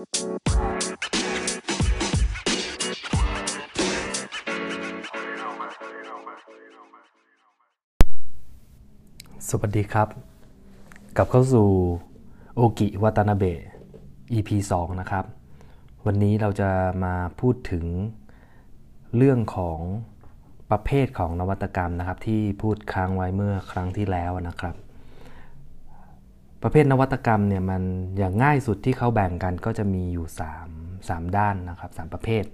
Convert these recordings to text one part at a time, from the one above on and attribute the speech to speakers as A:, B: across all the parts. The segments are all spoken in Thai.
A: สวัสดีครับ กลับเข้าสู่โอกิวัตนาเบะ EP 2 นะครับ วันนี้เราจะมาพูดถึงเรื่องของประเภทของนวัตกรรมนะครับ ที่พูดค้างไว้เมื่อครั้งที่แล้วนะครับ ประเภทนวัตกรรมเนี่ยมันอย่างง่ายสุดที่เขาแบ่งกันก็จะมีอยู่ 3 3 ด้านนะครับ3ประเภท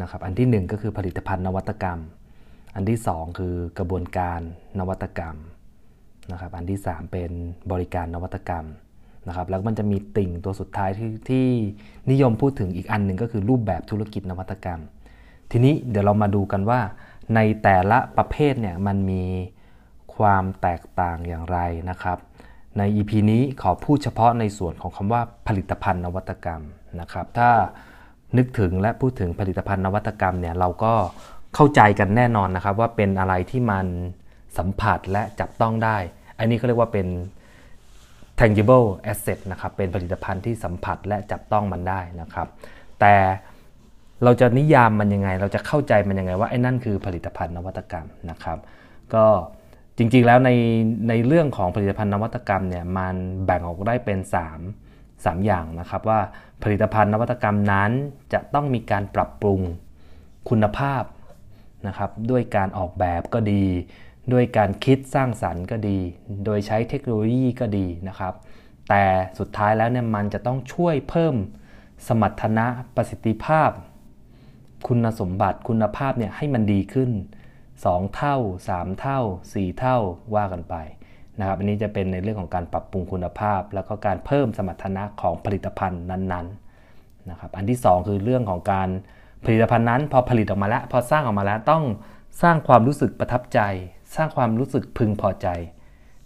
A: นะครับอันที่ 1 ก็คือผลิตภัณฑ์นวัตกรรม อันที่ 2 คือกระบวนการนวัตกรรมนะครับอันที่ 3 เป็นบริการนวัตกรรมนะครับแล้วมันจะมีติ่งตัวสุดท้ายที่ที่นิยมพูดถึงอีกอันหนึ่งก็คือรูปแบบธุรกิจนวัตกรรม ทีนี้เดี๋ยวเรามาดูกันว่าในแต่ละประเภทเนี่ยมันมีความแตกต่างอย่างไรนะครับ ใน EP นี้ขอพูดเฉพาะในส่วนของคำว่าผลิตภัณฑ์นวัตกรรมนะครับ ถ้านึกถึงและพูดถึงผลิตภัณฑ์นวัตกรรมเนี่ยเราก็เข้าใจกันแน่นอนนะครับ ว่าเป็นอะไรที่มันสัมผัสและจับต้องได้ อันนี้เขาเรียกว่าเป็น tangible asset นะครับเป็นผลิตภัณฑ์ที่สัมผัสและจับต้องมันได้นะครับ แต่เราจะนิยามมันยังไง เราจะเข้าใจมันยังไงว่าไอ้นั่นคือผลิตภัณฑ์นวัตกรรมนะครับ ก็ จริงๆแล้วในในเรื่องของผลิตภัณฑ์นวัตกรรมเนี่ยมันแบ่งออกได้เป็น 3 3 อย่างนะครับว่าผลิตภัณฑ์นวัตกรรมนั้นจะต้องมีการปรับปรุงคุณภาพนะครับด้วยการออกแบบก็ดี ด้วยการคิดสร้างสรรค์ก็ดี โดยใช้เทคโนโลยีก็ดีนะครับ แต่สุดท้ายแล้วเนี่ยมันจะต้องช่วยเพิ่มสมรรถนะประสิทธิภาพ คุณสมบัติคุณภาพเนี่ยให้มันดีขึ้น 2 เท่า 3 เท่า 4 เท่าว่ากันไปนะครับอันนี้จะเป็นในเรื่องของการปรับปรุงคุณภาพ แล้วก็การเพิ่มสมรรถนะของผลิตภัณฑ์นั้นๆนะครับอันที่ 2 คือเรื่องของการผลิตภัณฑ์นั้น พอผลิตออกมาแล้ว พอสร้างออกมาแล้วต้องสร้างความรู้สึกประทับใจ สร้างความรู้สึกพึงพอใจ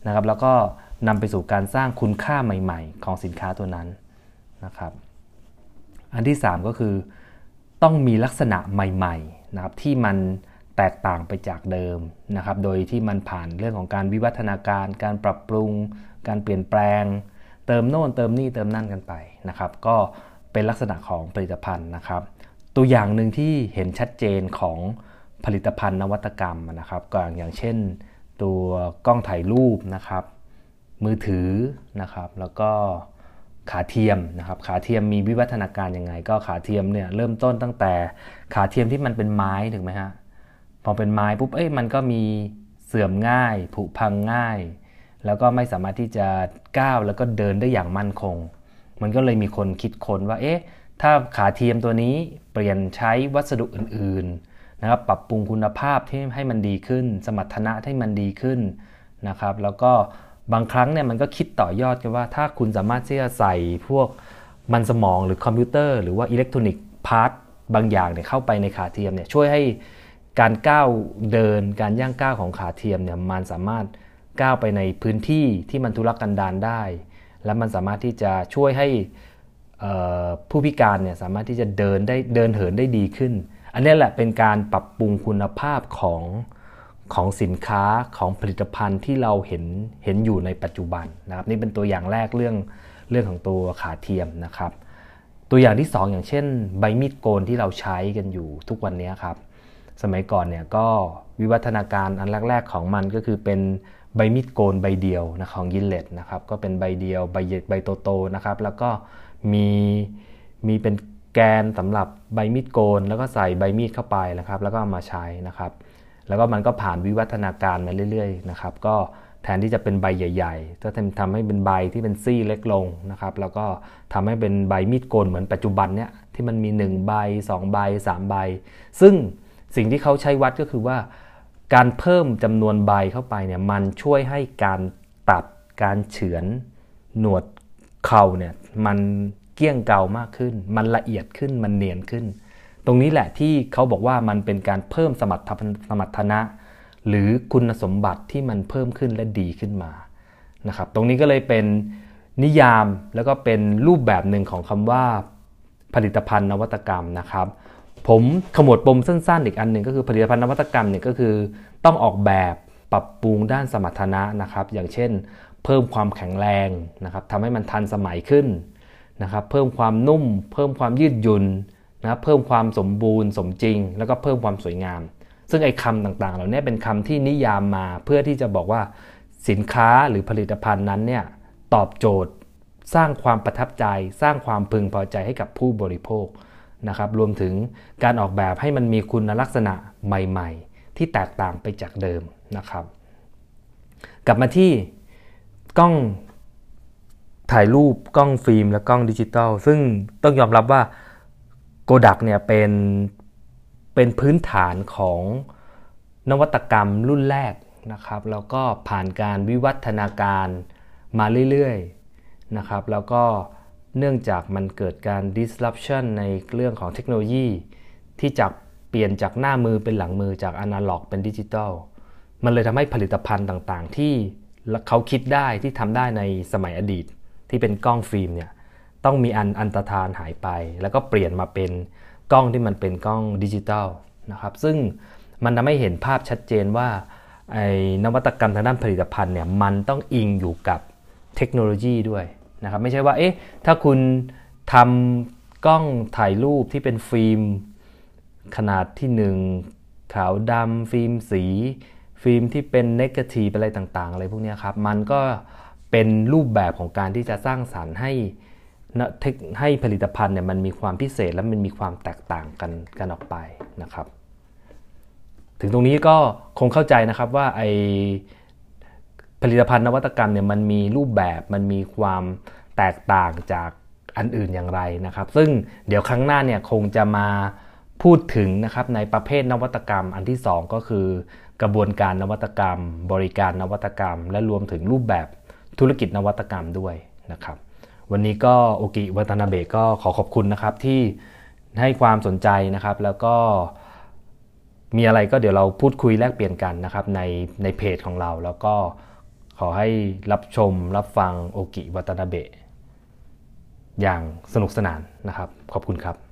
A: นะครับแล้วก็นำไปสู่การสร้างคุณค่าใหม่ ๆ ของสินค้าตัวนั้นนะครับอันที่ 3 ก็คือต้องมีลักษณะใหม่ๆนะครับที่มัน แตกต่างไปจากเดิมนะครับ โดยที่มันผ่านเรื่องของการวิวัฒนาการ การปรับปรุง การเปลี่ยนแปลง เติมโน่นเติมนี่เติมนั่นกันไปนะครับ ก็เป็นลักษณะของผลิตภัณฑ์นะครับ ตัวอย่างหนึ่งที่เห็นชัดเจนของผลิตภัณฑ์นวัตกรรมนะครับก็อย่างเช่น ตัวกล้องถ่ายรูปนะครับ มือถือนะครับ แล้วก็ขาเทียมนะครับ ขาเทียมมีวิวัฒนาการยังไง ก็ขาเทียมเนี่ยเริ่มต้นตั้งแต่ขาเทียมที่มันเป็นไม้ถูกไหมฮะ พอเป็นไม้ปุ๊บเอ้ยมันก็มีเสื่อมง่าย ผุพังง่าย แล้วก็ไม่สามารถที่จะก้าวแล้วก็เดินได้อย่างมั่นคง มันก็เลยมีคนคิดค้นว่าเอ๊ะถ้าขาเทียมตัวนี้เปลี่ยนใช้วัสดุอื่นๆนะครับปรับปรุงคุณภาพที่ให้มันดีขึ้น สมรรถนะให้มันดีขึ้นนะครับแล้วก็บางครั้งเนี่ยมันก็คิดต่อยอดกันว่าถ้าคุณสามารถที่จะใส่พวกมันสมองหรือคอมพิวเตอร์ หรือว่าอิเล็กทรอนิกส์ part บางอย่างเนี่ยเข้าไปในขาเทียมเนี่ยช่วยให้ การก้าวเดินการย่างก้าวของขาเทียมเนี่ยมันสามารถก้าวไปในพื้นที่ที่มันทุรกันดารได้ และมันสามารถที่จะช่วยให้ผู้พิการเนี่ยสามารถที่จะเดินได้เดินเหินได้ดีขึ้น อันนี้แหละเป็นการปรับปรุงคุณภาพของของสินค้าของผลิตภัณฑ์ที่เราเห็นเห็นอยู่ในปัจจุบันนะครับนี่เป็นตัวอย่างแรกเรื่องเรื่องของตัวขาเทียมนะครับ ตัวอย่างที่ 2อย่างเช่น ใบมีดโกนที่เราใช้กันอยู่ทุกวันนี้ครับ สมัยก่อนเนี่ยก็วิวัฒนาการอันแรก ๆ ของมันก็คือเป็นใบมีดโกนใบเดียวนะของยินเลตนะครับก็เป็นใบเดียวใบใบโตๆนะครับแล้วก็มีมีเป็นแกนสำหรับใบมีดโกน แล้วก็ใส่ใบมีดเข้าไปนะครับ แล้วก็มาใช้นะครับ แล้วก็มันก็ผ่านวิวัฒนาการมาเรื่อยๆนะครับ ก็แทนที่จะเป็นใบใหญ่ ๆ ก็ทำให้เป็นใบที่เป็นซี่เล็กลงนะครับ แล้วก็ทำให้เป็นใบมีดโกนเหมือนปัจจุบันเนี้ยที่มันมี 1 ใบ 2 ใบ 3 ใบ ซึ่ง สิ่งที่เขาใช้วัดก็คือว่า การเพิ่มจำนวนใบเข้าไปเนี่ยมันช่วยให้การตัดการเฉือนหนวดเข่าเนี่ยมันเกี้ยงเก่ามากขึ้น มันละเอียดขึ้นมันเนียนขึ้น ตรงนี้แหละที่เขาบอกว่ามันเป็นการเพิ่มสมรรถสมรรถนะ หรือคุณสมบัติที่มันเพิ่มขึ้นและดีขึ้นมานะครับตรงนี้ก็เลยเป็นนิยามแล้วก็เป็นรูปแบบหนึ่งของคำว่าผลิตภัณฑ์นวัตกรรมนะครับ ผมขมวดปมสั้นๆ อีกอันหนึ่งก็คือผลิตภัณฑ์นวัตกรรมเนี่ยก็คือต้องออกแบบปรับปรุงด้านสมรรถนะนะครับ อย่างเช่น เพิ่มความแข็งแรงนะครับทำให้มันทันสมัยขึ้นนะครับ เพิ่มความนุ่ม เพิ่มความยืดหยุ่นนะเพิ่มความสมบูรณ์สมจริง แล้วก็เพิ่มความสวยงาม ซึ่งไอ้คำต่างๆ เหล่านี้เป็นคำที่นิยามมาเพื่อที่จะบอกว่าสินค้าหรือผลิตภัณฑ์นั้นเนี่ยตอบโจทย์ สร้างความประทับใจ สร้างความพึงพอใจให้กับผู้บริโภค นะครับรวมถึงการออกแบบให้มันมีคุณลักษณะใหม่ๆ ที่แตกต่างไปจากเดิมนะครับ กลับมาที่กล้องถ่ายรูปกล้องฟิล์มและกล้องดิจิตอลซึ่งต้องยอมรับว่าโกดักเนี่ยเป็นเป็นพื้นฐานของนวัตกรรมรุ่นแรกนะครับ แล้วก็ผ่านการวิวัฒนาการมาเรื่อยๆนะครับ แล้วก็ เนื่องจากมันเกิดการ disruption ในเรื่องของเทคโนโลยี ที่จากเปลี่ยนจากหน้ามือเป็นหลังมือจากอนาล็อกเป็นดิจิตอลมันเลยทำให้ผลิตภัณฑ์ต่างๆ ที่เขาคิดได้ที่ทำได้ในสมัยอดีต ที่เป็นกล้องฟิล์มเนี่ยต้องมีอันอันตรธานหายไป แล้วก็เปลี่ยนมาเป็นกล้องที่มันเป็นกล้องดิจิตอลนะครับซึ่งมันทำให้เห็นภาพชัดเจนว่าไอ้นวัตกรรมทางด้านผลิตภัณฑ์เนี่ยมันต้องอิงอยู่กับเทคโนโลยีด้วย นะครับไม่ใช่ว่าเอ๊ะถ้าคุณทำกล้องถ่ายรูปที่เป็นฟิล์มขนาดที่ 1 ขาวดำฟิล์มสี ฟิล์มที่เป็น negative อะไรต่างๆ อะไรพวกนี้ครับ มันก็เป็นรูปแบบของการที่จะสร้างสารรค์ให้ให้ผลิตภัณฑ์เนี่ยมันมีความพิเศษและมันมีความแตกต่างกันกันออกไปนะครับ ถึงตรงนี้ก็คงเข้าใจนะครับว่าไอ ผลิตภัณฑ์นวัตกรรมเนี่ยมันมีรูปแบบมันมีความแตกต่างจากอันอื่นอย่างไรนะครับ ซึ่งเดี๋ยวครั้งหน้าเนี่ยคงจะมาพูดถึงนะครับในประเภทนวัตกรรม อันที่ 2 ก็คือกระบวนการนวัตกรรม บริการนวัตกรรม และรวมถึงรูปแบบธุรกิจนวัตกรรมด้วยนะครับ วันนี้ก็โอกิวัตนาเบะก็ขอขอบคุณนะครับที่ให้ความสนใจนะครับ แล้วก็มีอะไรก็เดี๋ยวเราพูดคุยแลกเปลี่ยนกันนะครับในในเพจของเราแล้วก็ ขอให้รับชมรับฟังโอกิวัตนาเบะอย่างสนุกสนานนะครับ ขอบคุณครับ